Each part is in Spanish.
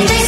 Everything's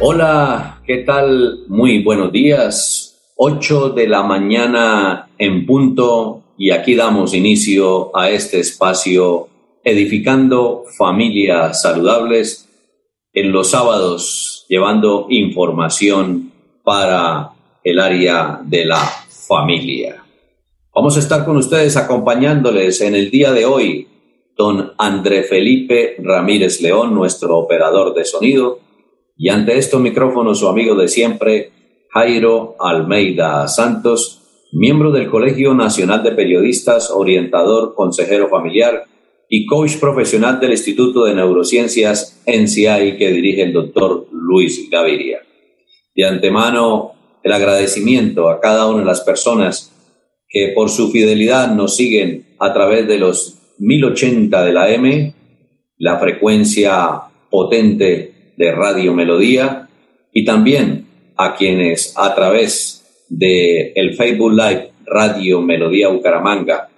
Hola, ¿qué tal? Muy buenos días. 8 de la mañana en punto y aquí damos inicio a este espacio edificando familias saludables en los sábados, llevando información para el área de la familia. Vamos a estar con ustedes acompañándoles en el día de hoy, don André Felipe Ramírez León, nuestro operador de sonido, y ante estos micrófonos su amigo de siempre, Jairo Almeida Santos, miembro del Colegio Nacional de Periodistas, orientador, consejero familiar, y coach profesional del Instituto de Neurociencias NCI que dirige el doctor Luis Gaviria. De antemano, el agradecimiento a cada una de las personas que por su fidelidad nos siguen a través de los 1080 de la M, la frecuencia potente de Radio Melodía, y también a quienes a través de el Facebook Live Radio Melodía Bucaramanga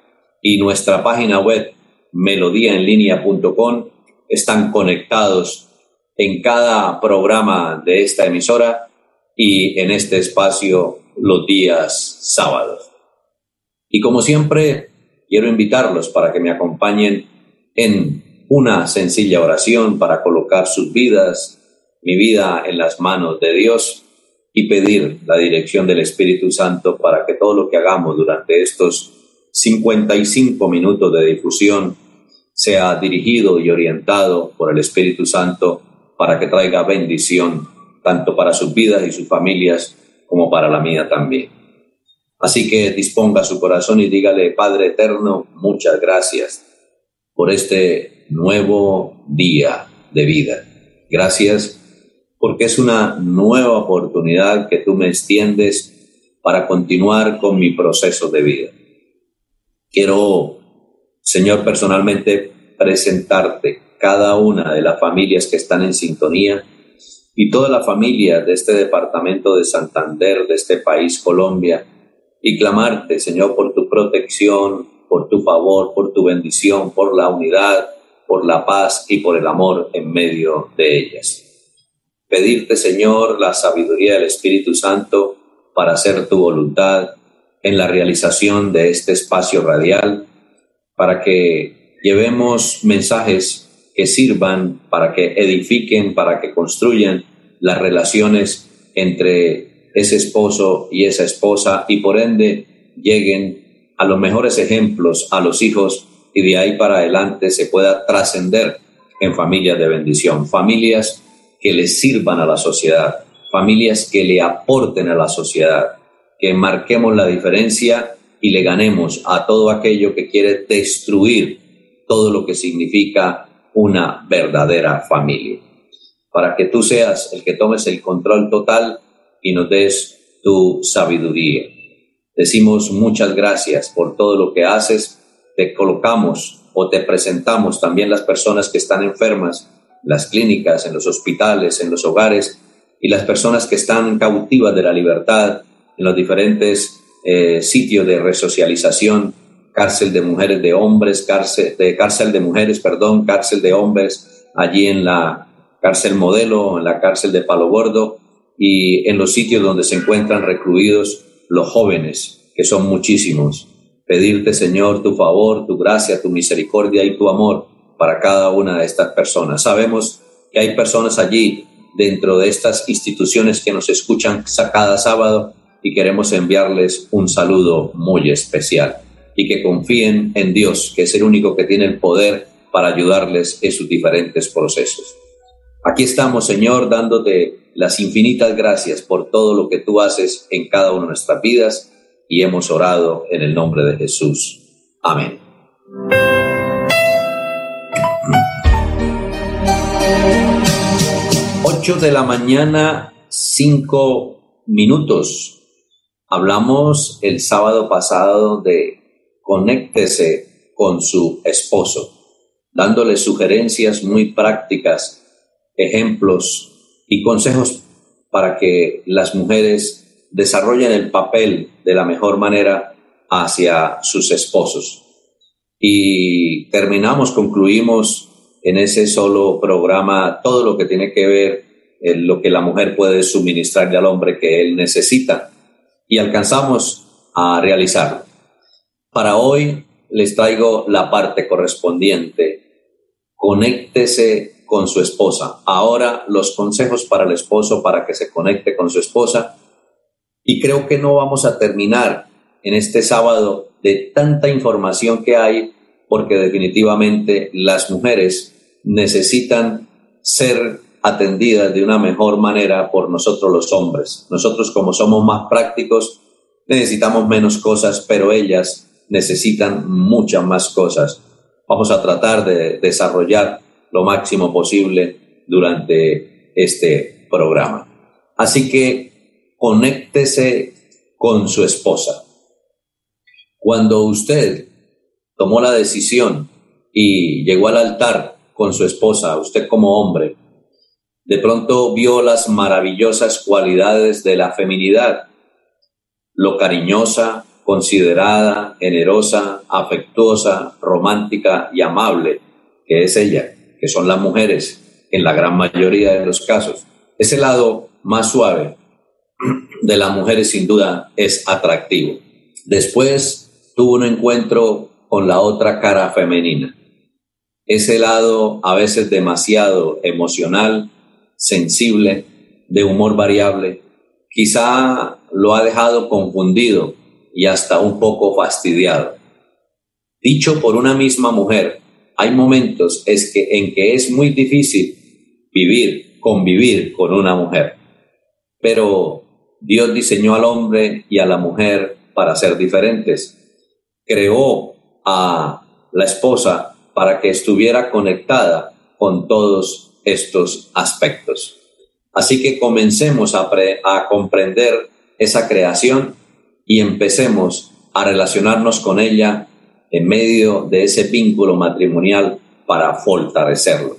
y nuestra página web melodíaenlínea.com están conectados en cada programa de esta emisora y en este espacio los días sábados. Y como siempre, quiero invitarlos para que me acompañen en una sencilla oración para colocar sus vidas, mi vida en las manos de Dios y pedir la dirección del Espíritu Santo para que todo lo que hagamos durante estos 55 minutos de difusión sea dirigido y orientado por el Espíritu Santo para que traiga bendición tanto para sus vidas y sus familias como para la mía también. Así que disponga su corazón y dígale, Padre Eterno, muchas gracias por este nuevo día de vida. Gracias porque es una nueva oportunidad que tú me extiendes para continuar con mi proceso de vida. Quiero, Señor, personalmente presentarte cada una de las familias que están en sintonía y toda la familia de este departamento de Santander, de este país, Colombia, y clamarte, Señor, por tu protección, por tu favor, por tu bendición, por la unidad, por la paz y por el amor en medio de ellas. Pedirte, Señor, la sabiduría del Espíritu Santo para hacer tu voluntad en la realización de este espacio radial, para que llevemos mensajes que sirvan para que edifiquen, para que construyan las relaciones entre ese esposo y esa esposa y por ende lleguen a los mejores ejemplos a los hijos y de ahí para adelante se pueda trascender en familias de bendición, familias que le sirvan a la sociedad, familias que le aporten a la sociedad, que marquemos la diferencia y le ganemos a todo aquello que quiere destruir todo lo que significa una verdadera familia. Para que tú seas el que tomes el control total y nos des tu sabiduría. Decimos muchas gracias por todo lo que haces. Te colocamos o te presentamos también las personas que están enfermas, las clínicas, en los hospitales, en los hogares y las personas que están cautivas de la libertad en los diferentes eh, sitios de resocialización, cárcel de mujeres de hombres, cárcel de, cárcel de mujeres, perdón, cárcel de hombres, allí en la cárcel modelo, en la cárcel de Palo Gordo y en los sitios donde se encuentran recluidos los jóvenes, que son muchísimos. Pedirte, Señor, tu favor, tu gracia, tu misericordia y tu amor para cada una de estas personas. Sabemos que hay personas allí dentro de estas instituciones que nos escuchan cada sábado y queremos enviarles un saludo muy especial y que confíen en Dios, que es el único que tiene el poder para ayudarles en sus diferentes procesos. Aquí estamos, Señor, dándote las infinitas gracias por todo lo que tú haces en cada una de nuestras vidas y hemos orado en el nombre de Jesús. Amén. Ocho de la mañana, cinco minutos. Hablamos el sábado pasado de conéctese con su esposo, dándole sugerencias muy prácticas, ejemplos y consejos para que las mujeres desarrollen el papel de la mejor manera hacia sus esposos. Y terminamos, concluimos en ese solo programa todo lo que tiene que ver en lo que la mujer puede suministrarle al hombre que él necesita y alcanzamos a realizarlo. Para hoy les traigo la parte correspondiente. Conéctese con su esposa. Ahora los consejos para el esposo para que se conecte con su esposa. Y creo que no vamos a terminar en este sábado de tanta información que hay porque definitivamente las mujeres necesitan ser atendidas de una mejor manera por nosotros los hombres. Nosotros como somos más prácticos necesitamos menos cosas, pero ellas necesitan muchas más cosas. Vamos a tratar de desarrollar lo máximo posible durante este programa. Así que conéctese con su esposa. Cuando usted tomó la decisión y llegó al altar con su esposa, usted como hombre, de pronto vio las maravillosas cualidades de la feminidad, lo cariñosa, considerada, generosa, afectuosa, romántica y amable que es ella, que son las mujeres en la gran mayoría de los casos. Ese lado más suave de las mujeres sin duda es atractivo. Después tuvo un encuentro con la otra cara femenina. Ese lado a veces demasiado emocional, sensible, de humor variable, quizá lo ha dejado confundido y hasta un poco fastidiado. Dicho por una misma mujer, hay momentos es que, en que es muy difícil vivir, convivir con una mujer. Pero Dios diseñó al hombre y a la mujer para ser diferentes. Creó a la esposa para que estuviera conectada con todos estos aspectos. Así que comencemos a, a comprender esa creación y empecemos a relacionarnos con ella en medio de ese vínculo matrimonial para fortalecerlo.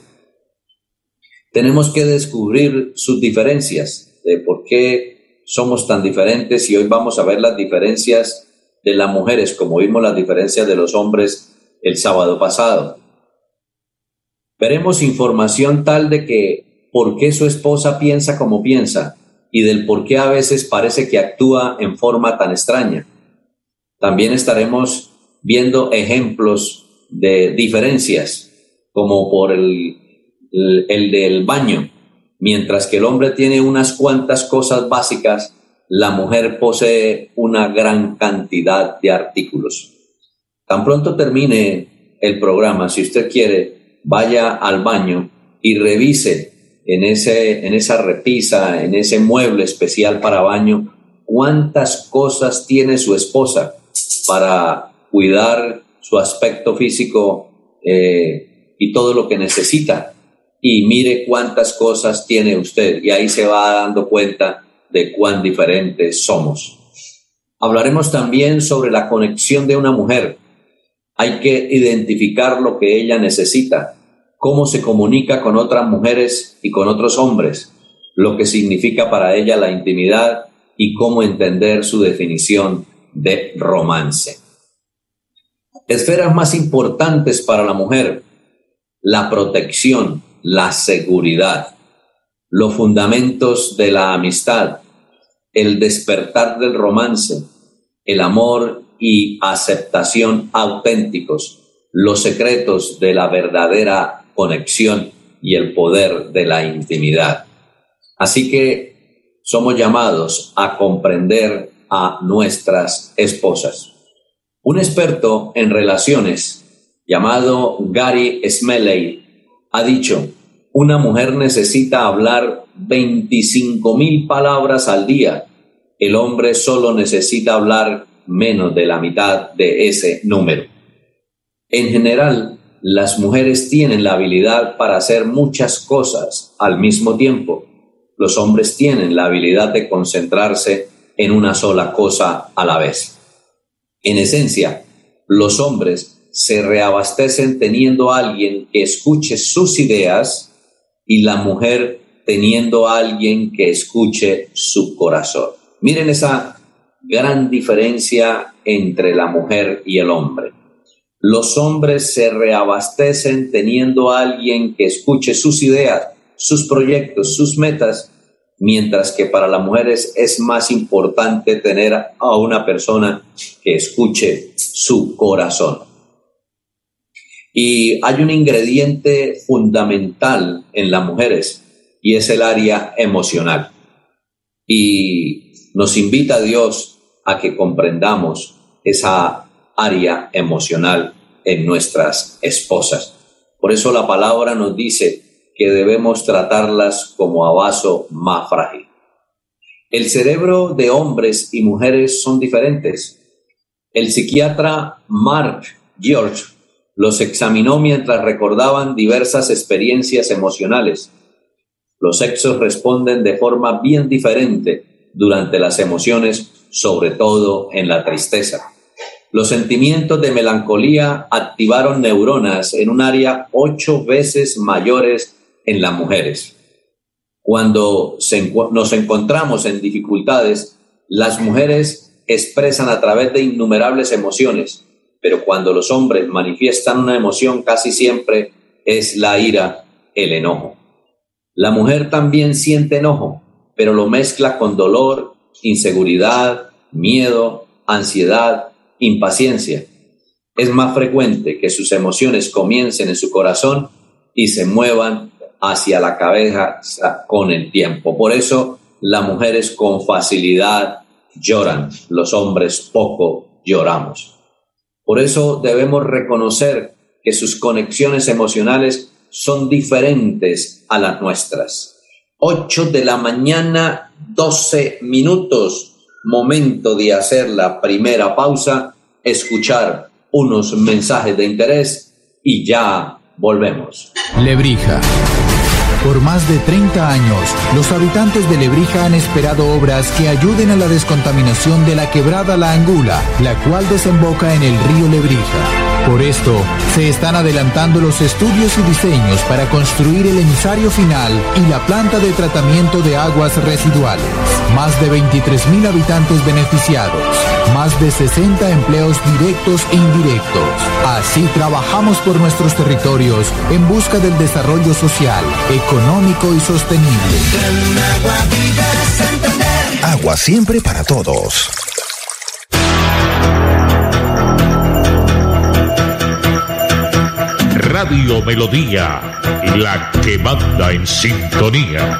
Tenemos que descubrir sus diferencias, de por qué somos tan diferentes y hoy vamos a ver las diferencias de las mujeres como vimos las diferencias de los hombres el sábado pasado. Veremos información tal de que por qué su esposa piensa como piensa, y del por qué a veces parece que actúa en forma tan extraña. También estaremos viendo ejemplos de diferencias, como por el, el, del baño. Mientras que el hombre tiene unas cuantas cosas básicas, la mujer posee una gran cantidad de artículos. Tan pronto termine el programa, si usted quiere, vaya al baño y revise en, ese, en esa repisa, en ese mueble especial para baño, cuántas cosas tiene su esposa para cuidar su aspecto físico eh, y todo lo que necesita. Y mire cuántas cosas tiene usted y ahí se va dando cuenta de cuán diferentes somos. Hablaremos también sobre la conexión de una mujer. Hay que identificar lo que ella necesita cómo se comunica con otras mujeres y con otros hombres, lo que significa para ella la intimidad y cómo entender su definición de romance. Esferas más importantes para la mujer, la protección, la seguridad, los fundamentos de la amistad, el despertar del romance, el amor y aceptación auténticos, los secretos de la verdadera conexión y el poder de la intimidad. Así que somos llamados a comprender a nuestras esposas. Un experto en relaciones llamado Gary Smalley ha dicho, una mujer necesita hablar 25 mil palabras al día. El hombre solo necesita hablar menos de la mitad de ese número. En general, las mujeres tienen la habilidad para hacer muchas cosas al mismo tiempo. Los hombres tienen la habilidad de concentrarse en una sola cosa a la vez. En esencia, los hombres se reabastecen teniendo a alguien que escuche sus ideas y la mujer teniendo a alguien que escuche su corazón. Miren esa gran diferencia entre la mujer y el hombre. Los hombres se reabastecen teniendo a alguien que escuche sus ideas, sus proyectos, sus metas mientras que para las mujeres es más importante tener a una persona que escuche su corazón. Y hay un ingrediente fundamental en las mujeres y es el área emocional. Y nos invita Dios a que comprendamos esa área emocional en nuestras esposas. Por eso la palabra nos dice que debemos tratarlas como a vaso más frágil. El cerebro de hombres y mujeres son diferentes. El psiquiatra Mark George los examinó mientras recordaban diversas experiencias emocionales. Los sexos responden de forma bien diferente durante las emociones, sobre todo en la tristeza. Los sentimientos de melancolía activaron neuronas en un área ocho veces mayores en las mujeres. Cuando nos encontramos en dificultades, las mujeres expresan a través de innumerables emociones, pero cuando los hombres manifiestan una emoción casi siempre es la ira, el enojo. La mujer también siente enojo, pero lo mezcla con dolor, inseguridad, miedo, ansiedad, impaciencia. Es más frecuente que sus emociones comiencen en su corazón y se muevan hacia la cabeza con el tiempo. Por eso las mujeres con facilidad lloran, los hombres poco lloramos. Por eso debemos reconocer que sus conexiones emocionales son diferentes a las nuestras. 8 de la mañana, 12 minutos, momento de hacer la primera pausa, escuchar unos mensajes de interés y ya volvemos. Lebrija por más de 30 años, los habitantes de Lebrija han esperado obras que ayuden a la descontaminación de la quebrada La Angula, la cual desemboca en el río Lebrija. Por esto, se están adelantando los estudios y diseños para construir el emisario final y la planta de tratamiento de aguas residuales. Más de 23.000 habitantes beneficiados, más de 60 empleos directos e indirectos. Así trabajamos por nuestros territorios en busca del desarrollo social, económico y sostenible. Agua siempre para todos. Radio Melodía, la que manda en sintonía.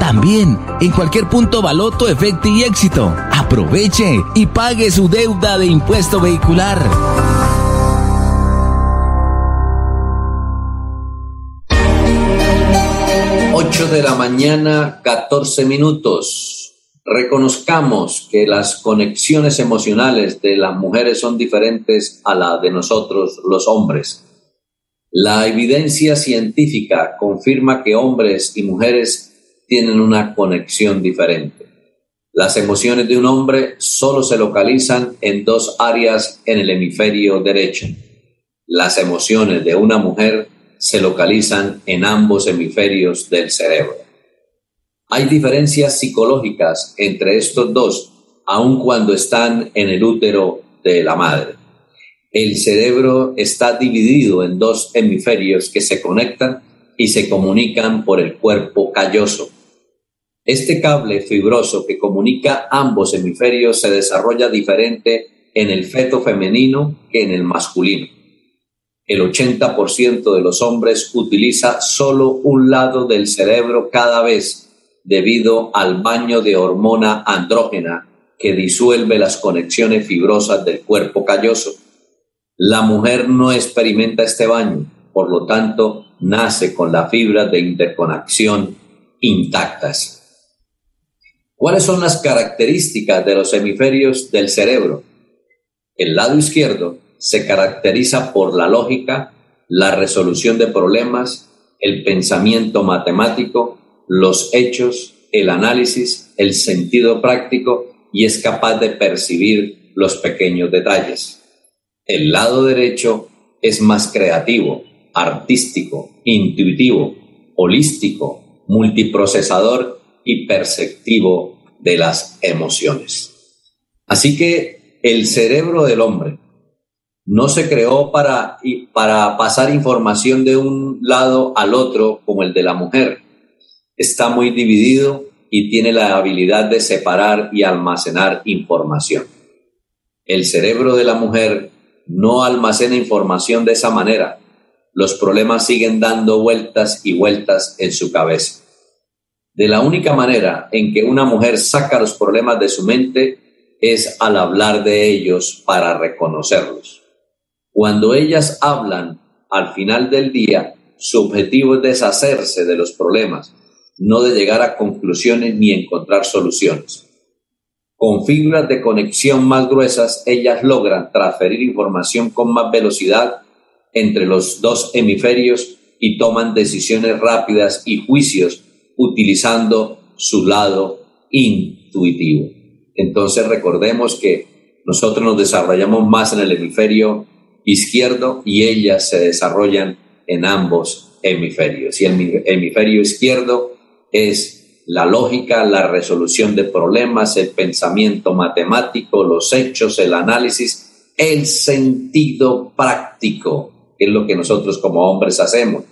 También en cualquier punto Baloto, Efecto y Éxito. Aproveche y pague su deuda de impuesto vehicular. De la mañana, 14 minutos reconozcamos que las conexiones emocionales de las mujeres son diferentes a las de nosotros los hombres. La evidencia científica confirma que hombres y mujeres tienen una conexión diferente. Las emociones de un hombre solo se localizan en dos áreas en el hemisferio derecho. Las emociones de una mujer se localizan en ambos hemisferios del cerebro. Hay diferencias psicológicas entre estos dos, aun cuando están en el útero de la madre. El cerebro está dividido en dos hemisferios que se conectan y se comunican por el cuerpo calloso. Este cable fibroso que comunica ambos hemisferios se desarrolla diferente en el feto femenino que en el masculino. El 80% de los hombres utiliza solo un lado del cerebro cada vez debido al baño de hormona andrógena que disuelve las conexiones fibrosas del cuerpo calloso. La mujer no experimenta este baño, por lo tanto, nace con las fibras de interconexión intactas. ¿Cuáles son las características de los hemisferios del cerebro? El lado izquierdo se caracteriza por la lógica, la resolución de problemas, el pensamiento matemático, los hechos, el análisis, el sentido práctico y es capaz de percibir los pequeños detalles. El lado derecho es más creativo, artístico, intuitivo, holístico, multiprocesador y perceptivo de las emociones. Así que el cerebro del hombre no se creó para, para pasar información de un lado al otro como el de la mujer. Está muy dividido y tiene la habilidad de separar y almacenar información. El cerebro de la mujer no almacena información de esa manera. Los problemas siguen dando vueltas y vueltas en su cabeza. De la única manera en que una mujer saca los problemas de su mente es al hablar de ellos para reconocerlos. Cuando ellas hablan al final del día, su objetivo es deshacerse de los problemas, no de llegar a conclusiones ni encontrar soluciones. Con fibras de conexión más gruesas, ellas logran transferir información con más velocidad entre los dos hemisferios y toman decisiones rápidas y juicios utilizando su lado intuitivo. Entonces recordemos que nosotros nos desarrollamos más en el hemisferio izquierdo y ellas se desarrollan en ambos hemisferios. Y el hemisferio izquierdo es la lógica, la resolución de problemas, el pensamiento matemático, los hechos, el análisis, el sentido práctico, que es lo que nosotros como hombres hacemos.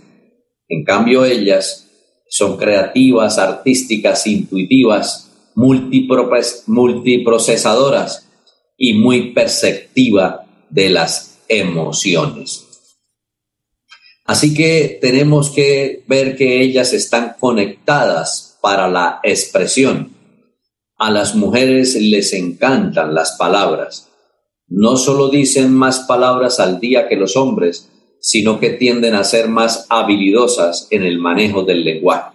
En cambio, ellas son creativas, artísticas, intuitivas, multiprocesadoras y muy perceptiva de las emociones. Así que tenemos que ver que ellas están conectadas para la expresión. A las mujeres les encantan las palabras. No solo dicen más palabras al día que los hombres, sino que tienden a ser más habilidosas en el manejo del lenguaje.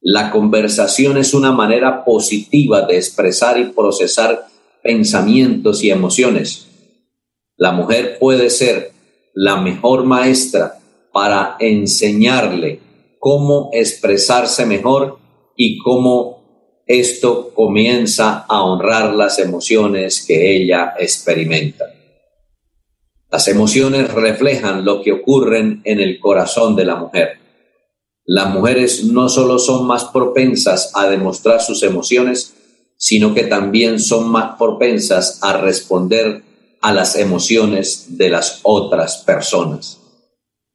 La conversación es una manera positiva de expresar y procesar pensamientos y emociones. La mujer puede ser la mejor maestra para enseñarle cómo expresarse mejor y cómo esto comienza a honrar las emociones que ella experimenta. Las emociones reflejan lo que ocurre en el corazón de la mujer. Las mujeres no solo son más propensas a demostrar sus emociones, sino que también son más propensas a responder a las emociones de las otras personas.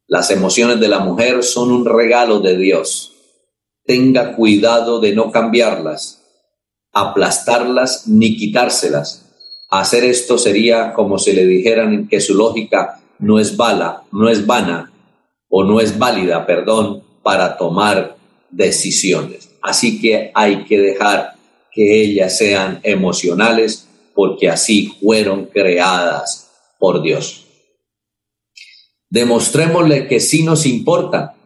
Las emociones de la mujer son un regalo de Dios. Tenga cuidado de no cambiarlas, aplastarlas ni quitárselas Hacer esto sería como si le dijeran que su lógica no es bala, no es vana o no es válida, perdón, para tomar decisiones. Así que hay que dejar que ellas sean emocionales porque así fueron creadas por Dios. Demostrémosle que sí nos importa.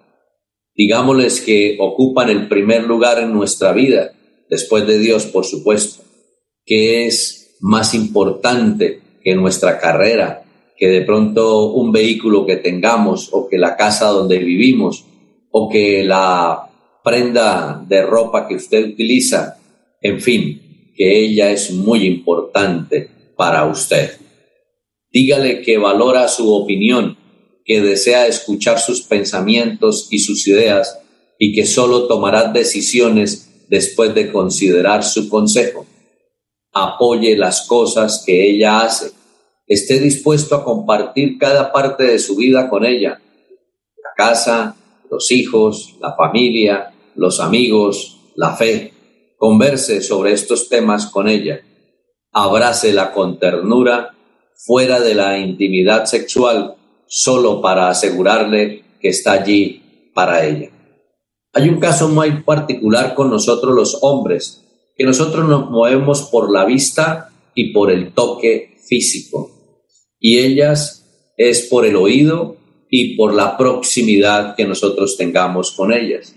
Digámosles que ocupan el primer lugar en nuestra vida, después de Dios, por supuesto, que es más importante que nuestra carrera, que de pronto un vehículo que tengamos o que la casa donde vivimos o que la prenda de ropa que usted utiliza, en fin, que ella es muy importante para usted. Dígale que valora su opinión, que desea escuchar sus pensamientos y sus ideas y que solo tomará decisiones después de considerar su consejo. Apoye las cosas que ella hace. Esté dispuesto a compartir cada parte de su vida con ella. La casa, los hijos, la familia, los amigos, la fe. Converse sobre estos temas con ella. Abrácela con ternura fuera de la intimidad sexual solo para asegurarle que está allí para ella. Hay un caso muy particular con nosotros los hombres, que nosotros nos movemos por la vista y por el toque físico, y ellas es por el oído y por la proximidad que nosotros tengamos con ellas.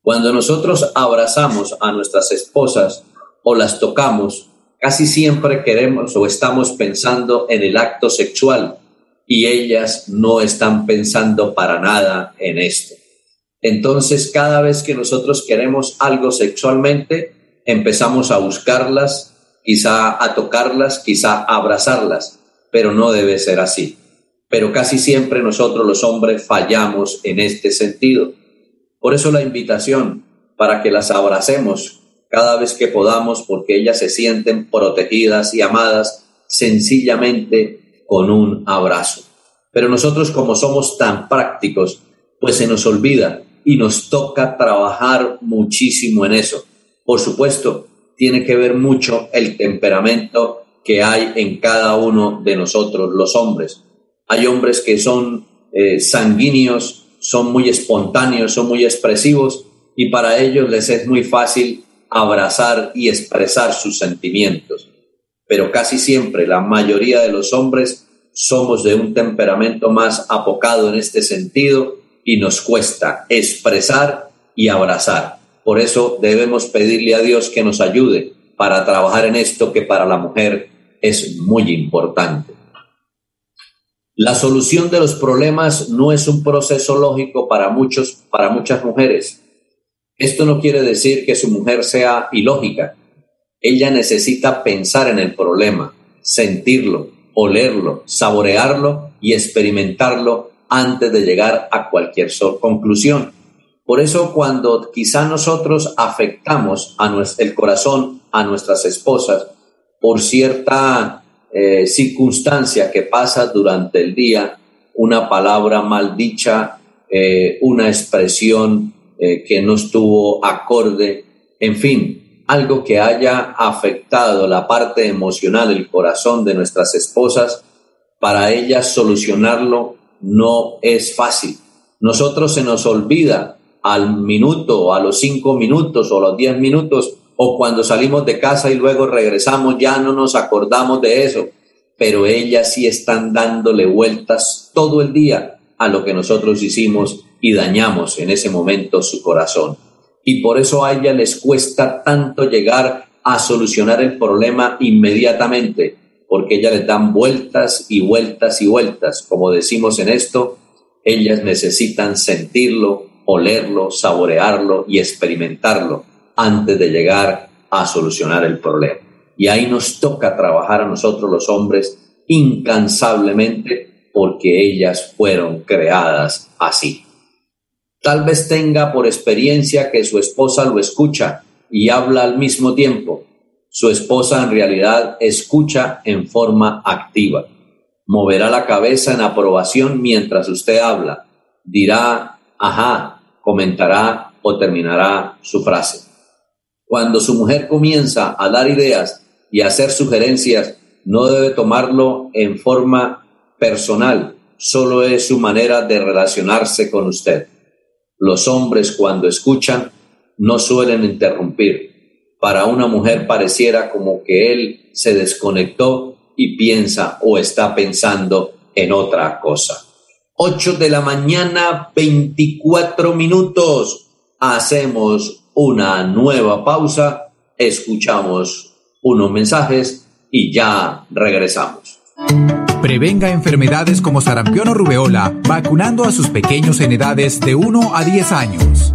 Cuando nosotros abrazamos a nuestras esposas o las tocamos, casi siempre queremos o estamos pensando en el acto sexual y ellas no están pensando para nada en esto. Entonces, cada vez que nosotros queremos algo sexualmente, empezamos a buscarlas, quizá a tocarlas, quizá a abrazarlas, pero no debe ser así. Pero casi siempre nosotros los hombres fallamos en este sentido. Por eso la invitación para que las abracemos cada vez que podamos porque ellas se sienten protegidas y amadas sencillamente con un abrazo. Pero nosotros como somos tan prácticos, pues se nos olvida y nos toca trabajar muchísimo en eso. Por supuesto, tiene que ver mucho el temperamento que hay en cada uno de nosotros, los hombres. Hay hombres que son eh, sanguíneos, son muy espontáneos, son muy expresivos y para ellos les es muy fácil abrazar y expresar sus sentimientos. Pero casi siempre la mayoría de los hombres somos de un temperamento más apocado en este sentido y nos cuesta expresar y abrazar. Por eso debemos pedirle a Dios que nos ayude para trabajar en esto que para la mujer es muy importante. La solución de los problemas no es un proceso lógico para muchos para muchas mujeres. Esto no quiere decir que su mujer sea ilógica. Ella necesita pensar en el problema, sentirlo, olerlo, saborearlo y experimentarlo antes de llegar a cualquier conclusión. Por eso cuando quizá nosotros afectamos a nuestro, el corazón a nuestras esposas por cierta eh, circunstancia que pasa durante el día, una palabra mal dicha, eh, una expresión eh, que no estuvo acorde, en fin, algo que haya afectado la parte emocional, el corazón de nuestras esposas, para ellas solucionarlo no es fácil. Nosotros se nos olvida al minuto, a los cinco minutos o los diez minutos, o cuando salimos de casa y luego regresamos, ya no nos acordamos de eso, pero ellas sí están dándole vueltas todo el día a lo que nosotros hicimos y dañamos en ese momento su corazón. Y por eso a ella les cuesta tanto llegar a solucionar el problema inmediatamente, porque ellas les dan vueltas y vueltas y vueltas. Como decimos en esto, ellas necesitan sentirlo, olerlo, saborearlo y experimentarlo antes de llegar a solucionar el problema. Y ahí nos toca trabajar a nosotros los hombres incansablemente porque ellas fueron creadas así. Tal vez tenga por experiencia que su esposa lo escucha y habla al mismo tiempo. Su esposa en realidad escucha en forma activa. Moverá la cabeza en aprobación mientras usted habla. Dirá, ajá, comentará o terminará su frase. Cuando su mujer comienza a dar ideas y a hacer sugerencias, no debe tomarlo en forma personal, solo es su manera de relacionarse con usted. Los hombres cuando escuchan no suelen interrumpir. Para una mujer pareciera como que él se desconectó y piensa o está pensando en otra cosa. 8 de la mañana, 24 minutos. Hacemos una nueva pausa, escuchamos unos mensajes y ya regresamos. Prevenga enfermedades como sarampión o rubeola vacunando a sus pequeños en edades de 1 a 10 años.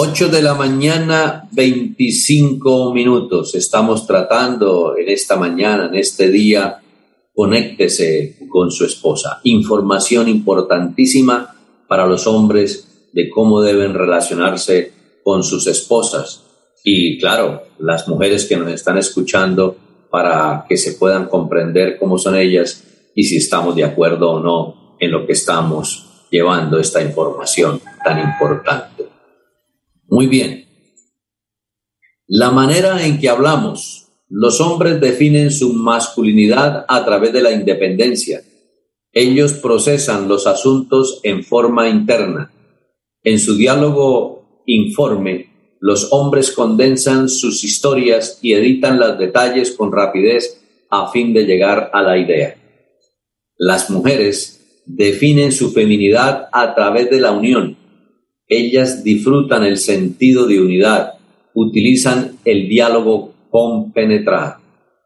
8 de la mañana, 25 minutos. Estamos tratando en esta mañana, en este día, conéctese con su esposa. Información importantísima para los hombres de cómo deben relacionarse con sus esposas. Y claro, las mujeres que nos están escuchando para que se puedan comprender cómo son ellas y si estamos de acuerdo o no en lo que estamos llevando esta información tan importante. Muy bien. La manera en que hablamos. Los hombres definen su masculinidad a través de la independencia. Ellos procesan los asuntos en forma interna. En su diálogo informe, los hombres condensan sus historias y editan los detalles con rapidez a fin de llegar a la idea. Las mujeres definen su feminidad a través de la unión ellas disfrutan el sentido de unidad, utilizan el diálogo compenetrado,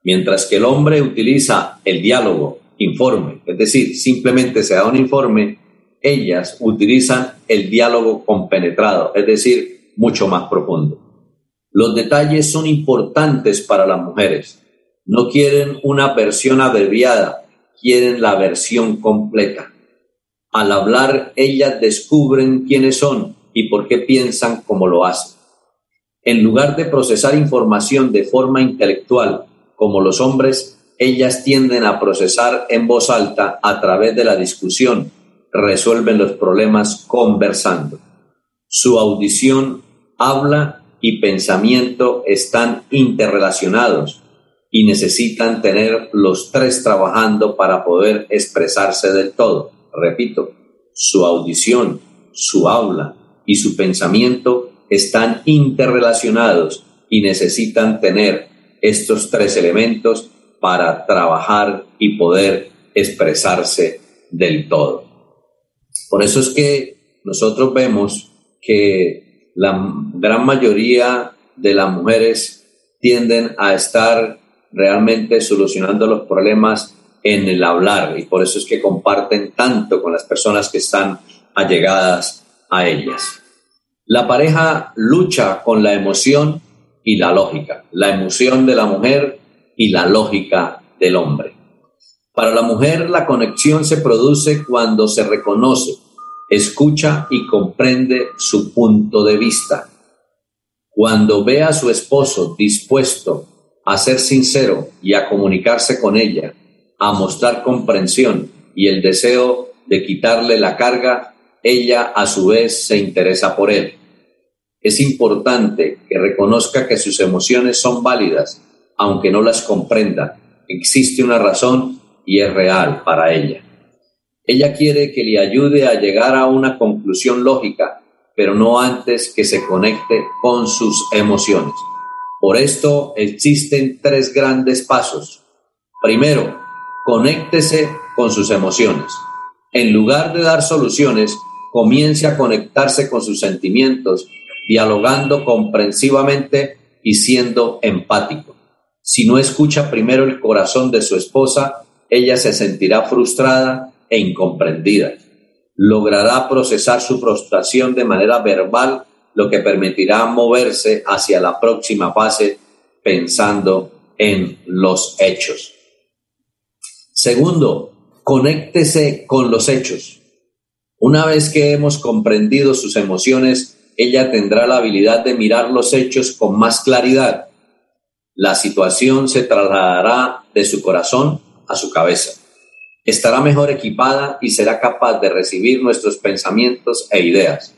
mientras que el hombre utiliza el diálogo informe, es decir, simplemente se da un informe, ellas utilizan el diálogo compenetrado, es decir, mucho más profundo. Los detalles son importantes para las mujeres. No quieren una versión abreviada, quieren la versión completa. Al hablar, ellas descubren quiénes son y por qué piensan como lo hacen. En lugar de procesar información de forma intelectual, como los hombres, ellas tienden a procesar en voz alta a través de la discusión, resuelven los problemas conversando. Su audición, habla y pensamiento están interrelacionados y necesitan tener los tres trabajando para poder expresarse del todo repito, su audición, su habla y su pensamiento están interrelacionados y necesitan tener estos tres elementos para trabajar y poder expresarse del todo. Por eso es que nosotros vemos que la gran mayoría de las mujeres tienden a estar realmente solucionando los problemas en el hablar y por eso es que comparten tanto con las personas que están allegadas a ellas. La pareja lucha con la emoción y la lógica, la emoción de la mujer y la lógica del hombre. Para la mujer la conexión se produce cuando se reconoce, escucha y comprende su punto de vista. Cuando ve a su esposo dispuesto a ser sincero y a comunicarse con ella, a mostrar comprensión y el deseo de quitarle la carga, ella a su vez se interesa por él. Es importante que reconozca que sus emociones son válidas, aunque no las comprenda. Existe una razón y es real para ella. Ella quiere que le ayude a llegar a una conclusión lógica, pero no antes que se conecte con sus emociones. Por esto existen tres grandes pasos. Primero, conéctese con sus emociones. En lugar de dar soluciones, comience a conectarse con sus sentimientos, dialogando comprensivamente y siendo empático. Si no escucha primero el corazón de su esposa, ella se sentirá frustrada e incomprendida. Logrará procesar su frustración de manera verbal, lo que permitirá moverse hacia la próxima fase pensando en los hechos. Segundo, conéctese con los hechos. Una vez que hemos comprendido sus emociones, ella tendrá la habilidad de mirar los hechos con más claridad. La situación se trasladará de su corazón a su cabeza. Estará mejor equipada y será capaz de recibir nuestros pensamientos e ideas.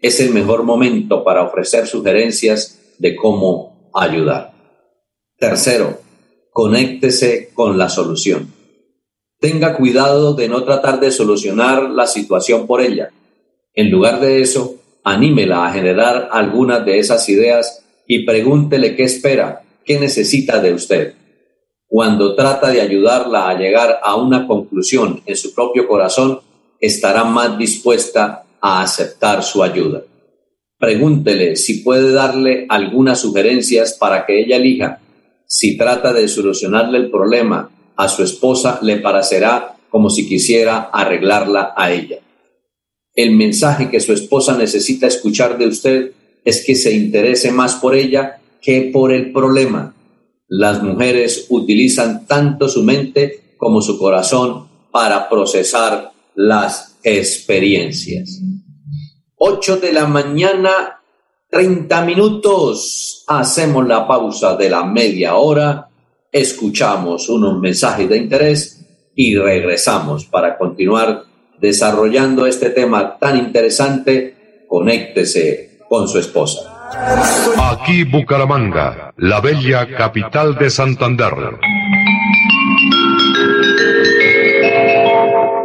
Es el mejor momento para ofrecer sugerencias de cómo ayudar. Tercero, conéctese con la solución. Tenga cuidado de no tratar de solucionar la situación por ella. En lugar de eso, anímela a generar algunas de esas ideas y pregúntele qué espera, qué necesita de usted. Cuando trata de ayudarla a llegar a una conclusión en su propio corazón, estará más dispuesta a aceptar su ayuda. Pregúntele si puede darle algunas sugerencias para que ella elija. Si trata de solucionarle el problema a su esposa, le parecerá como si quisiera arreglarla a ella. El mensaje que su esposa necesita escuchar de usted es que se interese más por ella que por el problema. Las mujeres utilizan tanto su mente como su corazón para procesar las experiencias. 8 de la mañana, 30 minutos. Hacemos la pausa de la media hora, escuchamos unos mensajes de interés y regresamos para continuar desarrollando este tema tan interesante. Conéctese con su esposa. Aquí Bucaramanga, la bella capital de Santander.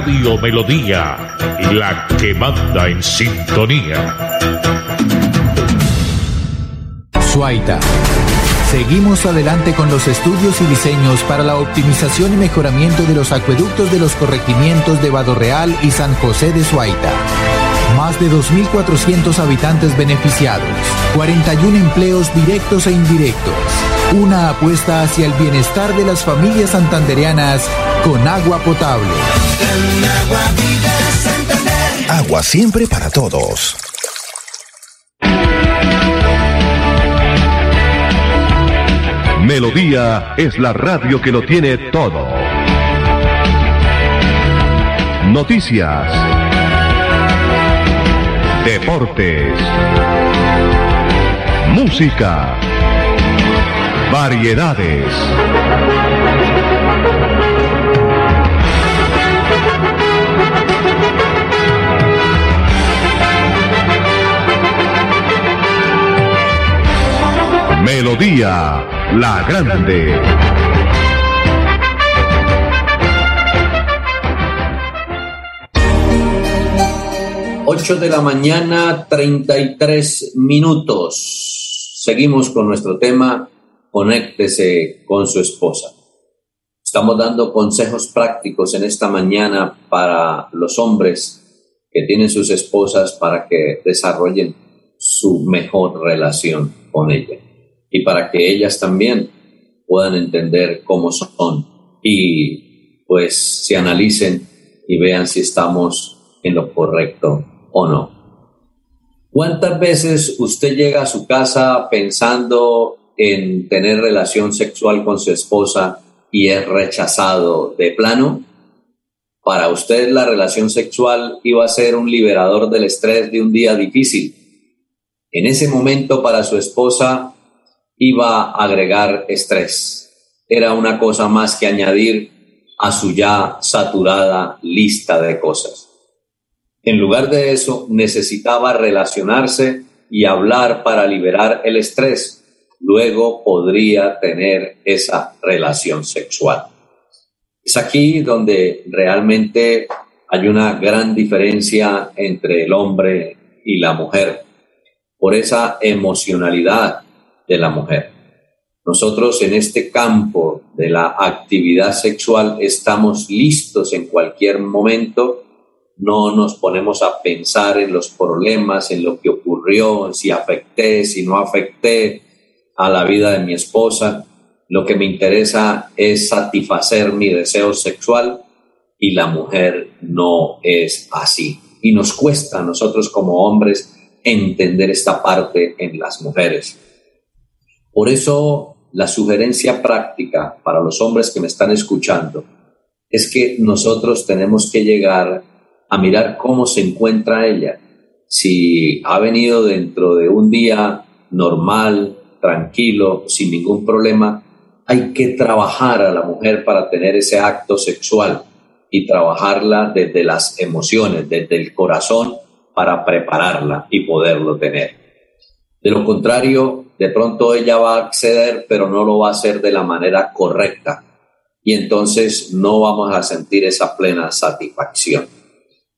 Radio Melodía, la que manda en sintonía. Suaita. Seguimos adelante con los estudios y diseños para la optimización y mejoramiento de los acueductos de los corregimientos de Real y San José de Suaita. Más de 2.400 habitantes beneficiados, 41 empleos directos e indirectos. Una apuesta hacia el bienestar de las familias santandereanas con agua potable. Agua siempre para todos. Melodía es la radio que lo tiene todo. Noticias. Deportes. Música. Variedades. Melodía La Grande. Ocho de la mañana, 33 minutos. Seguimos con nuestro tema, conéctese con su esposa. Estamos dando consejos prácticos en esta mañana para los hombres que tienen sus esposas para que desarrollen su mejor relación con ella y para que ellas también puedan entender cómo son y pues se analicen y vean si estamos en lo correcto o no. ¿Cuántas veces usted llega a su casa pensando en tener relación sexual con su esposa y es rechazado de plano? Para usted la relación sexual iba a ser un liberador del estrés de un día difícil. En ese momento para su esposa iba a agregar estrés. Era una cosa más que añadir a su ya saturada lista de cosas. En lugar de eso, necesitaba relacionarse y hablar para liberar el estrés. Luego podría tener esa relación sexual. Es aquí donde realmente hay una gran diferencia entre el hombre y la mujer, por esa emocionalidad de la mujer. Nosotros en este campo de la actividad sexual estamos listos en cualquier momento, no nos ponemos a pensar en los problemas, en lo que ocurrió, si afecté, si no afecté a la vida de mi esposa. Lo que me interesa es satisfacer mi deseo sexual y la mujer no es así. Y nos cuesta a nosotros como hombres entender esta parte en las mujeres. Por eso la sugerencia práctica para los hombres que me están escuchando es que nosotros tenemos que llegar a mirar cómo se encuentra ella. Si ha venido dentro de un día normal, tranquilo, sin ningún problema, hay que trabajar a la mujer para tener ese acto sexual y trabajarla desde las emociones, desde el corazón, para prepararla y poderlo tener. De lo contrario, de pronto ella va a acceder, pero no lo va a hacer de la manera correcta. Y entonces no vamos a sentir esa plena satisfacción.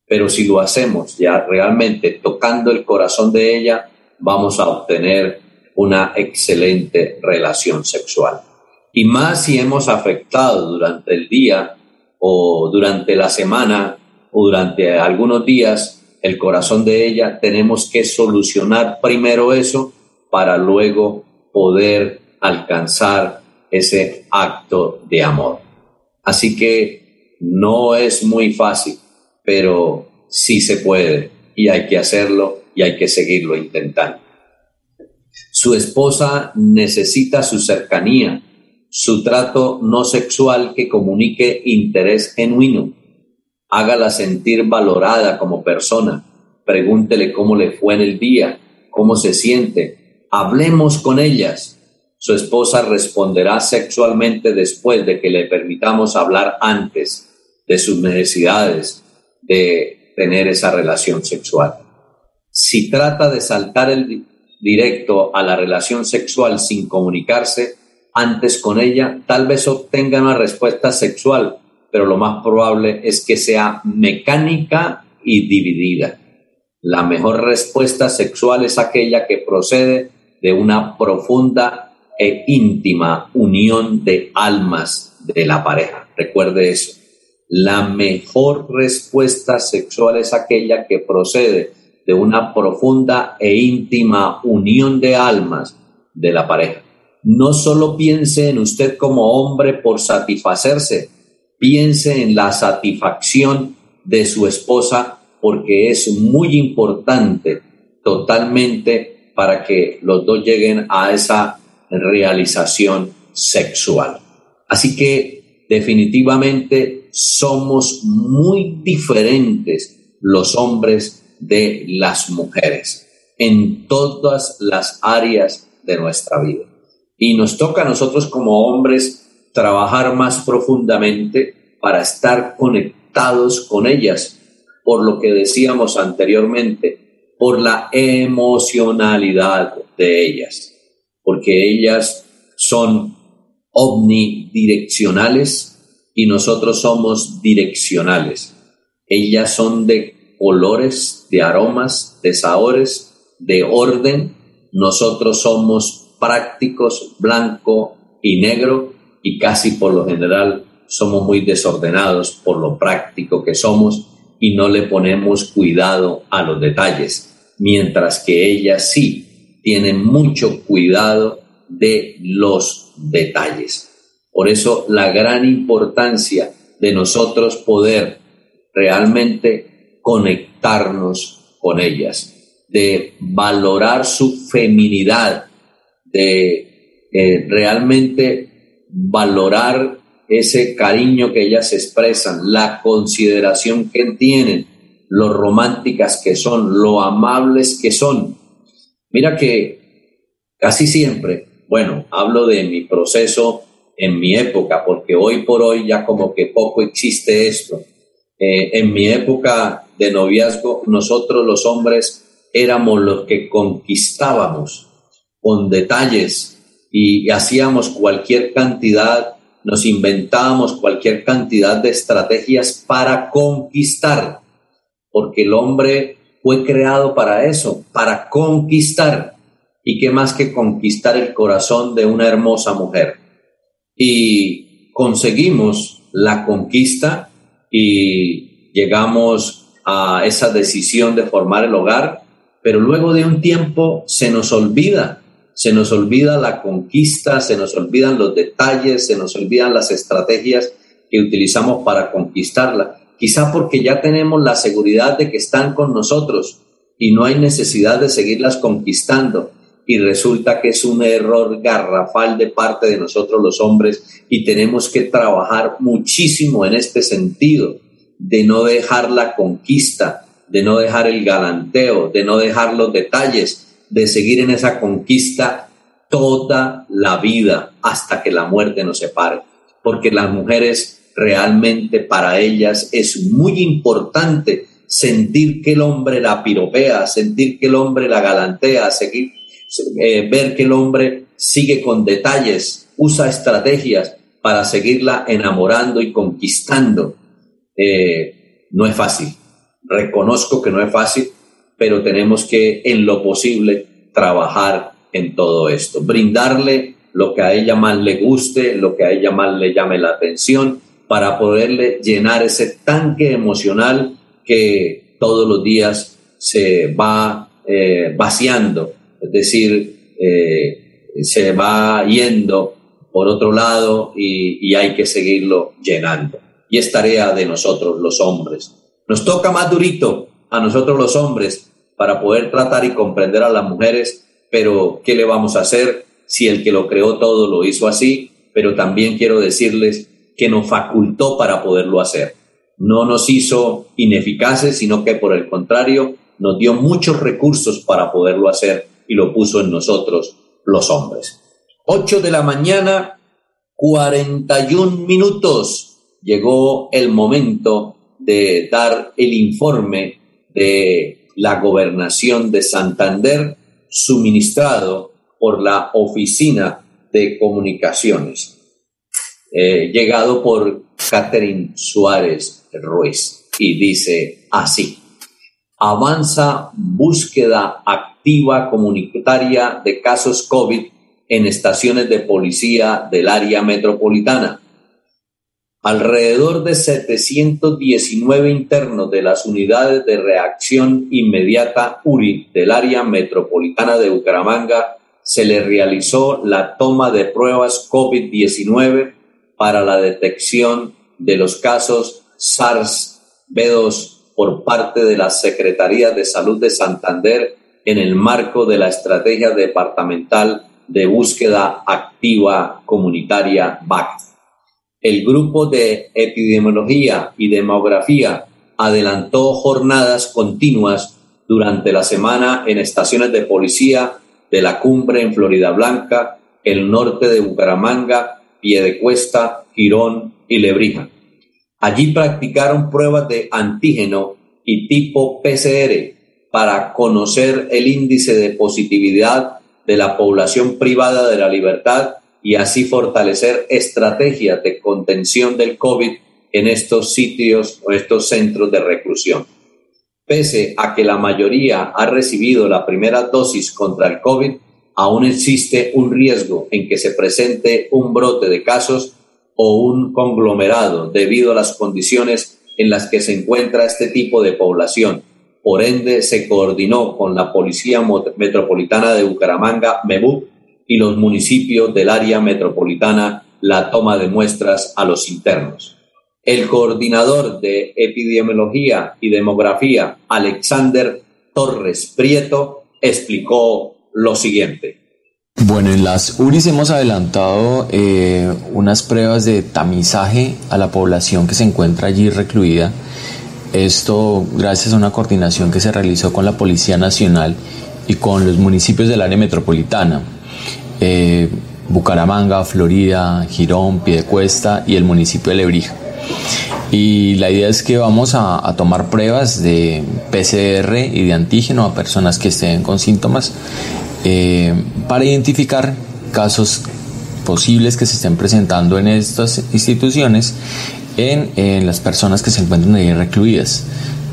Pero si lo hacemos ya realmente tocando el corazón de ella, vamos a obtener una excelente relación sexual. Y más si hemos afectado durante el día o durante la semana o durante algunos días el corazón de ella, tenemos que solucionar primero eso para luego poder alcanzar ese acto de amor. Así que no es muy fácil, pero sí se puede y hay que hacerlo y hay que seguirlo intentando. Su esposa necesita su cercanía, su trato no sexual que comunique interés genuino. Hágala sentir valorada como persona. Pregúntele cómo le fue en el día, cómo se siente. Hablemos con ellas. Su esposa responderá sexualmente después de que le permitamos hablar antes de sus necesidades, de tener esa relación sexual. Si trata de saltar el directo a la relación sexual sin comunicarse, antes con ella, tal vez obtenga una respuesta sexual, pero lo más probable es que sea mecánica y dividida. La mejor respuesta sexual es aquella que procede de una profunda e íntima unión de almas de la pareja. Recuerde eso. La mejor respuesta sexual es aquella que procede de una profunda e íntima unión de almas de la pareja no solo piense en usted como hombre por satisfacerse, piense en la satisfacción de su esposa porque es muy importante totalmente para que los dos lleguen a esa realización sexual. Así que definitivamente somos muy diferentes los hombres de las mujeres en todas las áreas de nuestra vida. Y nos toca a nosotros como hombres trabajar más profundamente para estar conectados con ellas, por lo que decíamos anteriormente, por la emocionalidad de ellas, porque ellas son omnidireccionales y nosotros somos direccionales. Ellas son de colores, de aromas, de sabores, de orden. Nosotros somos prácticos, blanco y negro, y casi por lo general somos muy desordenados por lo práctico que somos y no le ponemos cuidado a los detalles, mientras que ellas sí tienen mucho cuidado de los detalles. Por eso la gran importancia de nosotros poder realmente conectarnos con ellas, de valorar su feminidad, de eh, realmente valorar ese cariño que ellas expresan, la consideración que tienen, lo románticas que son, lo amables que son. Mira que casi siempre, bueno, hablo de mi proceso en mi época, porque hoy por hoy ya como que poco existe esto. Eh, en mi época de noviazgo, nosotros los hombres éramos los que conquistábamos con detalles y, hacíamos cualquier cantidad, nos inventábamos cualquier cantidad de estrategias para conquistar, porque el hombre fue creado para eso, para conquistar. y qué más que conquistar el corazón de una hermosa mujer. Y conseguimos la conquista y llegamos a esa decisión de formar el hogar, pero luego de un tiempo se nos olvida, se nos olvida la conquista, se nos olvidan los detalles, se nos olvidan las estrategias que utilizamos para conquistarla. Quizá porque ya tenemos la seguridad de que están con nosotros y no hay necesidad de seguirlas conquistando y resulta que es un error garrafal de parte de nosotros los hombres y tenemos que trabajar muchísimo en este sentido de no dejar la conquista, de no dejar el galanteo, de no dejar los detalles, de seguir en esa conquista toda la vida hasta que la muerte nos separe. Porque las mujeres realmente para ellas es muy importante sentir que el hombre la piropea, sentir que el hombre la galantea, seguir eh, ver que el hombre sigue con detalles, usa estrategias para seguirla enamorando y conquistando. Eh, no es fácil. Reconozco que no es fácil, pero tenemos que en lo posible trabajar en todo esto, brindarle lo que a ella más le guste, lo que a ella más le llame la atención, para poderle llenar ese tanque emocional que todos los días se va eh, vaciando es decir, eh, se va yendo por otro lado y, hay que seguirlo llenando. Y es tarea de nosotros los hombres. Nos toca más durito a nosotros los hombres para poder tratar y comprender a las mujeres, pero ¿qué le vamos a hacer si el que lo creó todo lo hizo así? Pero también quiero decirles que nos facultó para poderlo hacer. No nos hizo ineficaces, sino que por el contrario nos dio muchos recursos para poderlo hacer y lo puso en nosotros los hombres. 8 de la mañana, 41 minutos. Llegó el momento de dar el informe de la gobernación de Santander suministrado por la Oficina de Comunicaciones, eh, llegado por Catherine Suárez Ruiz, y dice así, avanza búsqueda activa comunitaria de casos COVID en estaciones de policía del área metropolitana. Alrededor de 719 internos de las unidades de reacción inmediata URI del área metropolitana de Bucaramanga se le realizó la toma de pruebas COVID-19 para la detección de los casos SARS-B2 por parte de la Secretaría de Salud de Santander en el marco de la estrategia departamental de búsqueda activa comunitaria BAC. El grupo de epidemiología y demografía adelantó jornadas continuas durante la semana en estaciones de policía de la cumbre en Florida Blanca, el norte de Bucaramanga, Piedecuesta, Girón y Lebrija. Allí practicaron pruebas de antígeno y tipo PCR para conocer el índice de positividad de la población privada de la libertad y así fortalecer estrategias de contención del COVID en estos sitios o estos centros de reclusión. Pese a que la mayoría ha recibido la primera dosis contra el COVID, aún existe un riesgo en que se presente un brote de casos o un conglomerado debido a las condiciones en las que se encuentra este tipo de población por ende, se coordinó con la Policía Metropolitana de Bucaramanga, MEBU, y los municipios del área metropolitana la toma de muestras a los internos. El coordinador de epidemiología y demografía, Alexander Torres Prieto, explicó lo siguiente. Bueno, en las URIs hemos adelantado eh, unas pruebas de tamizaje a la población que se encuentra allí recluida esto gracias a una coordinación que se realizó con la Policía Nacional y con los municipios del área metropolitana. Eh, Bucaramanga, Florida, Girón, Piedecuesta y el municipio de Lebrija. Y la idea es que vamos a, tomar pruebas de PCR y de antígeno a personas que estén con síntomas eh, para identificar casos posibles que se estén presentando en estas instituciones en, las personas que se encuentran ahí recluidas.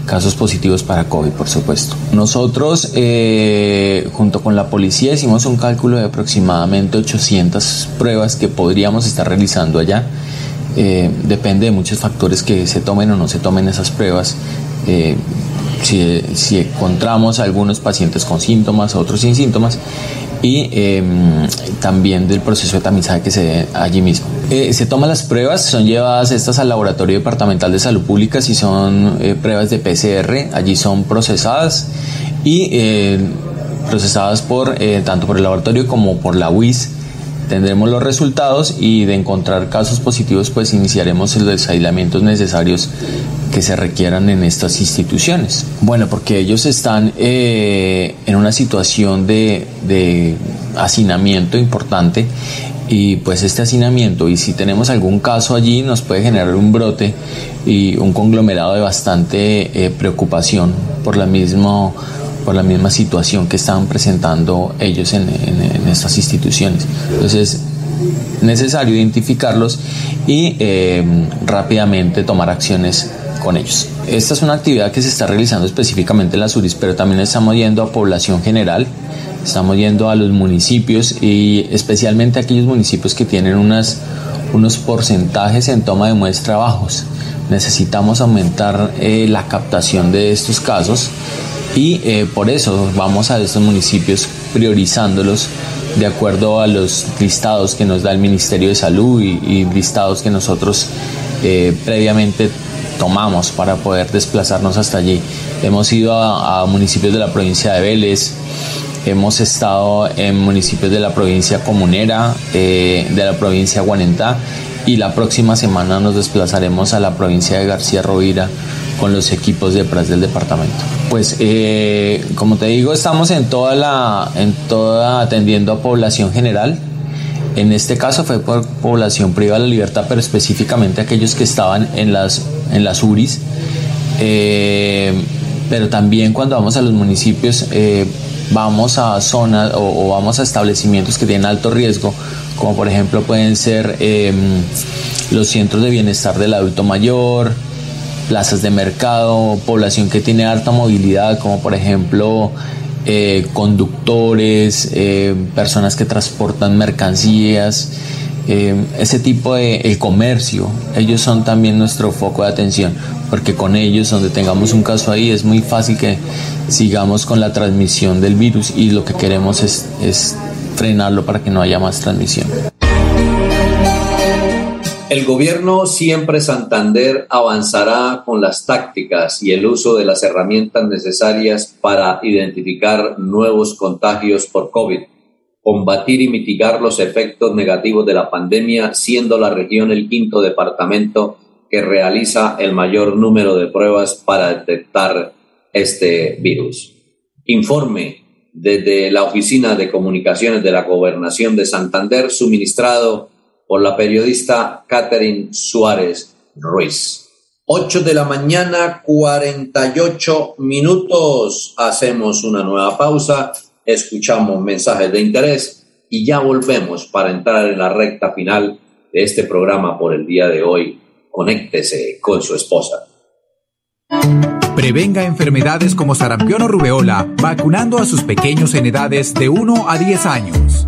Casos positivos para COVID, por supuesto. Nosotros, eh, junto con la policía, hicimos un cálculo de aproximadamente 800 pruebas que podríamos estar realizando allá. Eh, depende de muchos factores que se tomen o no se tomen esas pruebas. Eh, si, si, encontramos algunos pacientes con síntomas, otros sin síntomas, y em, también del proceso de tamizaje que se ve allí mismo. Eh, se toman las pruebas, son llevadas estas al Laboratorio Departamental de Salud Pública si son eh, pruebas de PCR, allí son procesadas y eh, procesadas por tanto por el laboratorio como por la UIS. Tendremos los resultados y de encontrar casos positivos pues iniciaremos los aislamientos necesarios que se requieran en estas instituciones. Bueno, porque ellos están eh, en una situación de, de hacinamiento importante y pues este hacinamiento y si tenemos algún caso allí nos puede generar un brote y un conglomerado de bastante eh, preocupación por la misma por la misma situación que están presentando ellos en, en, estas instituciones entonces necesario identificarlos y eh, rápidamente tomar acciones con ellos. Esta es una actividad que se está realizando específicamente en las URIs, pero también estamos yendo a población general, estamos yendo a los municipios y especialmente a aquellos municipios que tienen unas, unos porcentajes en toma de muestra bajos. Necesitamos aumentar eh, la captación de estos casos y eh, por eso vamos a estos municipios priorizándolos de acuerdo a los listados que nos da el Ministerio de Salud y, listados que nosotros eh, previamente tomamos para poder desplazarnos hasta allí. Hemos ido a, municipios de la provincia de Vélez, hemos estado en municipios de la provincia comunera, eh, de la provincia de Guanentá y la próxima semana nos desplazaremos a la provincia de García Rovira con los equipos de PRAS del departamento. Pues eh, como te digo, estamos en toda la, en toda atendiendo a población general, en este caso fue por población privada de la libertad, pero específicamente aquellos que estaban en las, en las URIs. Eh, pero también cuando vamos a los municipios, eh, vamos a zonas o, vamos a establecimientos que tienen alto riesgo, como por ejemplo pueden ser em, los centros de bienestar del adulto mayor, plazas de mercado, población que tiene alta movilidad, como por ejemplo eh, conductores, eh, personas que transportan mercancías, eh, ese tipo de el comercio, ellos son también nuestro foco de atención, porque con ellos, donde tengamos un caso ahí, es muy fácil que sigamos con la transmisión del virus y lo que queremos es, es frenarlo para que no haya más transmisión. El gobierno siempre Santander avanzará con las tácticas y el uso de las herramientas necesarias para identificar nuevos contagios por COVID, combatir y mitigar los efectos negativos de la pandemia, siendo la región el quinto departamento que realiza el mayor número de pruebas para detectar este virus. Informe desde la Oficina de Comunicaciones de la Gobernación de Santander, suministrado por la periodista Catherine Suárez Ruiz. 8 de la mañana, 48 minutos. Hacemos una nueva pausa, escuchamos mensajes de interés y ya volvemos para entrar en la recta final de este programa por el día de hoy. Conéctese con su esposa. Prevenga enfermedades como sarampión o rubeola vacunando a sus pequeños en edades de 1 a 10 años.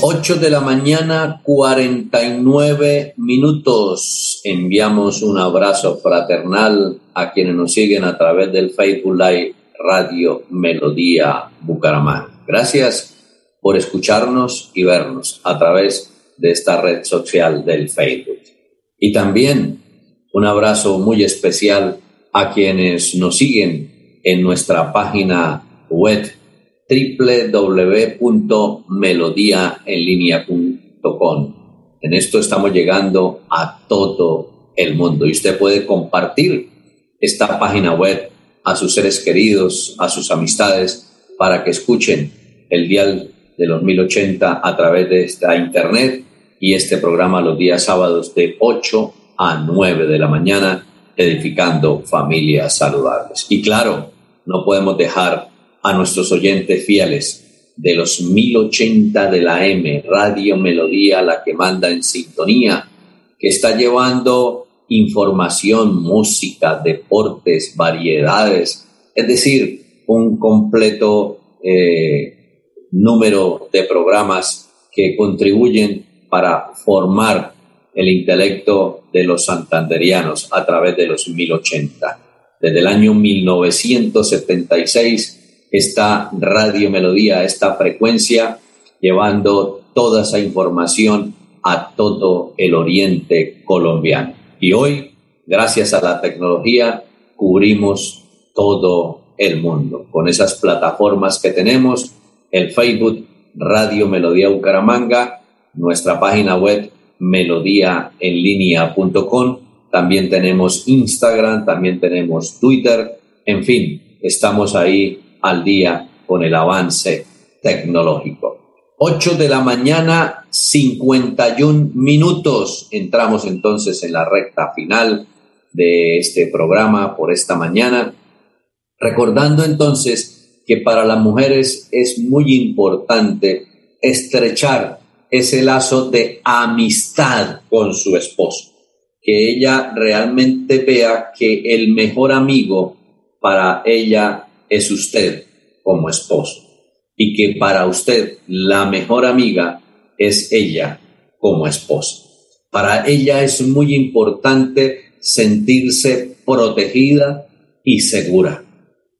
8 de la mañana, 49 minutos. Enviamos un abrazo fraternal a quienes nos siguen a través del Facebook Live Radio Melodía Bucaramanga. Gracias por escucharnos y vernos a través de esta red social del Facebook. Y también un abrazo muy especial a quienes nos siguen en nuestra página web www.melodiaenlinea.com. En esto estamos llegando a todo el mundo y usted puede compartir esta página web a sus seres queridos, a sus amistades, para que escuchen el dial de los 1080 a través de esta internet y este programa los días sábados de 8 a 9 de la mañana, edificando familias saludables. Y claro, no podemos dejar a nuestros oyentes fieles de los 1080 de la M, Radio Melodía, la que manda en sintonía, que está llevando información, música, deportes, variedades, es decir, un completo eh, número de programas que contribuyen para formar el intelecto de los santanderianos a través de los 1080. Desde el año 1976 esta Radio Melodía, esta frecuencia, llevando toda esa información a todo el oriente colombiano. Y hoy, gracias a la tecnología, cubrimos todo el mundo. Con esas plataformas que tenemos, el Facebook Radio Melodía Bucaramanga, nuestra página web melodíaenlínea.com, también tenemos Instagram, también tenemos Twitter, en fin, estamos ahí al día con el avance tecnológico. 8 de la mañana, 51 minutos. Entramos entonces en la recta final de este programa por esta mañana. Recordando entonces que para las mujeres es muy importante estrechar ese lazo de amistad con su esposo. Que ella realmente vea que el mejor amigo para ella es usted como esposo y que para usted la mejor amiga es ella como esposa. Para ella es muy importante sentirse protegida y segura.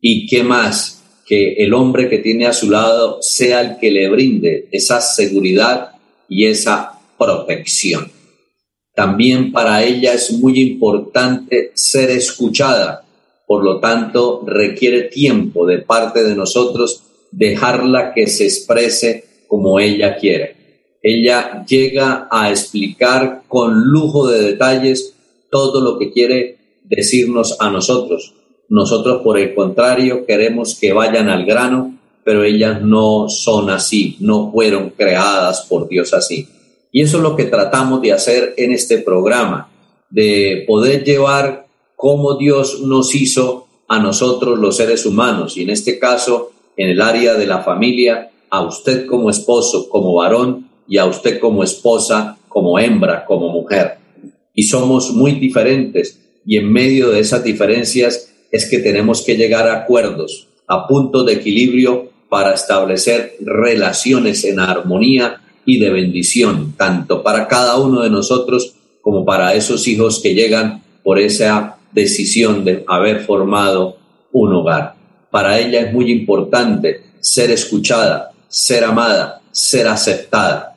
¿Y qué más? Que el hombre que tiene a su lado sea el que le brinde esa seguridad y esa protección. También para ella es muy importante ser escuchada, por lo tanto requiere tiempo de parte de nosotros dejarla que se exprese como ella quiere. Ella llega a explicar con lujo de detalles todo lo que quiere decirnos a nosotros. Nosotros, por el contrario, queremos que vayan al grano, pero ellas no son así, no fueron creadas por Dios así. Y eso es lo que tratamos de hacer en este programa, de poder llevar cómo Dios nos hizo a nosotros los seres humanos, y en este caso en el área de la familia, a usted como esposo, como varón, y a usted como esposa, como hembra, como mujer. Y somos muy diferentes, y en medio de esas diferencias es que tenemos que llegar a acuerdos, a puntos de equilibrio para establecer relaciones en armonía y de bendición, tanto para cada uno de nosotros como para esos hijos que llegan por esa decisión de haber formado un hogar. Para ella es muy importante ser escuchada, ser amada, ser aceptada.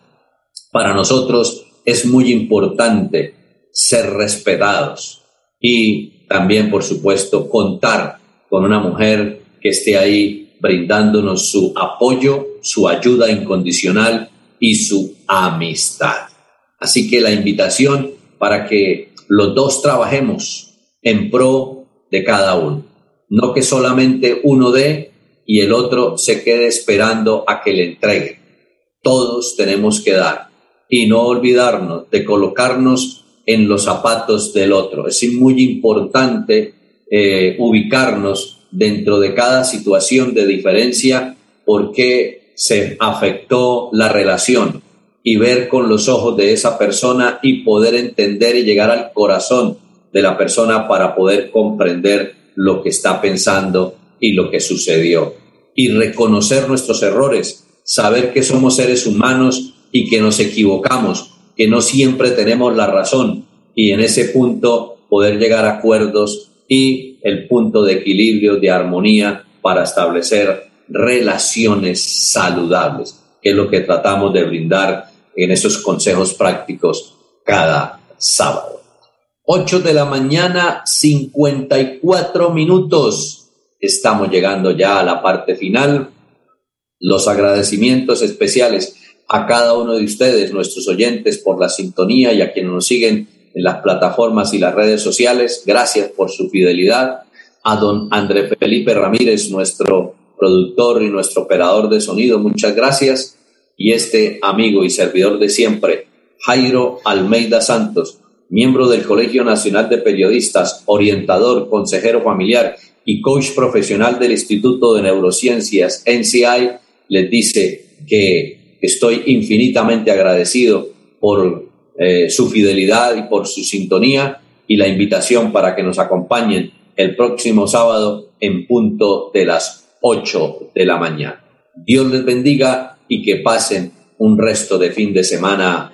Para nosotros es muy importante ser respetados y también, por supuesto, contar con una mujer que esté ahí brindándonos su apoyo, su ayuda incondicional y su amistad. Así que la invitación para que los dos trabajemos en pro de cada uno no que solamente uno dé y el otro se quede esperando a que le entregue. Todos tenemos que dar y no olvidarnos de colocarnos en los zapatos del otro. Es muy importante eh, ubicarnos dentro de cada situación de diferencia porque se afectó la relación y ver con los ojos de esa persona y poder entender y llegar al corazón de la persona para poder comprender lo que está pensando y lo que sucedió. Y reconocer nuestros errores, saber que somos seres humanos y que nos equivocamos, que no siempre tenemos la razón, y en ese punto poder llegar a acuerdos y el punto de equilibrio, de armonía para establecer relaciones saludables, que es lo que tratamos de brindar en esos consejos prácticos cada sábado. 8 de la mañana, 54 minutos. Estamos llegando ya a la parte final. Los agradecimientos especiales a cada uno de ustedes, nuestros oyentes, por la sintonía y a quienes nos siguen en las plataformas y las redes sociales. Gracias por su fidelidad. A don André Felipe Ramírez, nuestro productor y nuestro operador de sonido, muchas gracias. Y este amigo y servidor de siempre, Jairo Almeida Santos, miembro del Colegio Nacional de Periodistas, orientador, consejero familiar y coach profesional del Instituto de Neurociencias, NCI, les dice que estoy infinitamente agradecido por eh, su fidelidad y por su sintonía y la invitación para que nos acompañen el próximo sábado en punto de las 8 de la mañana. Dios les bendiga y que pasen un resto de fin de semana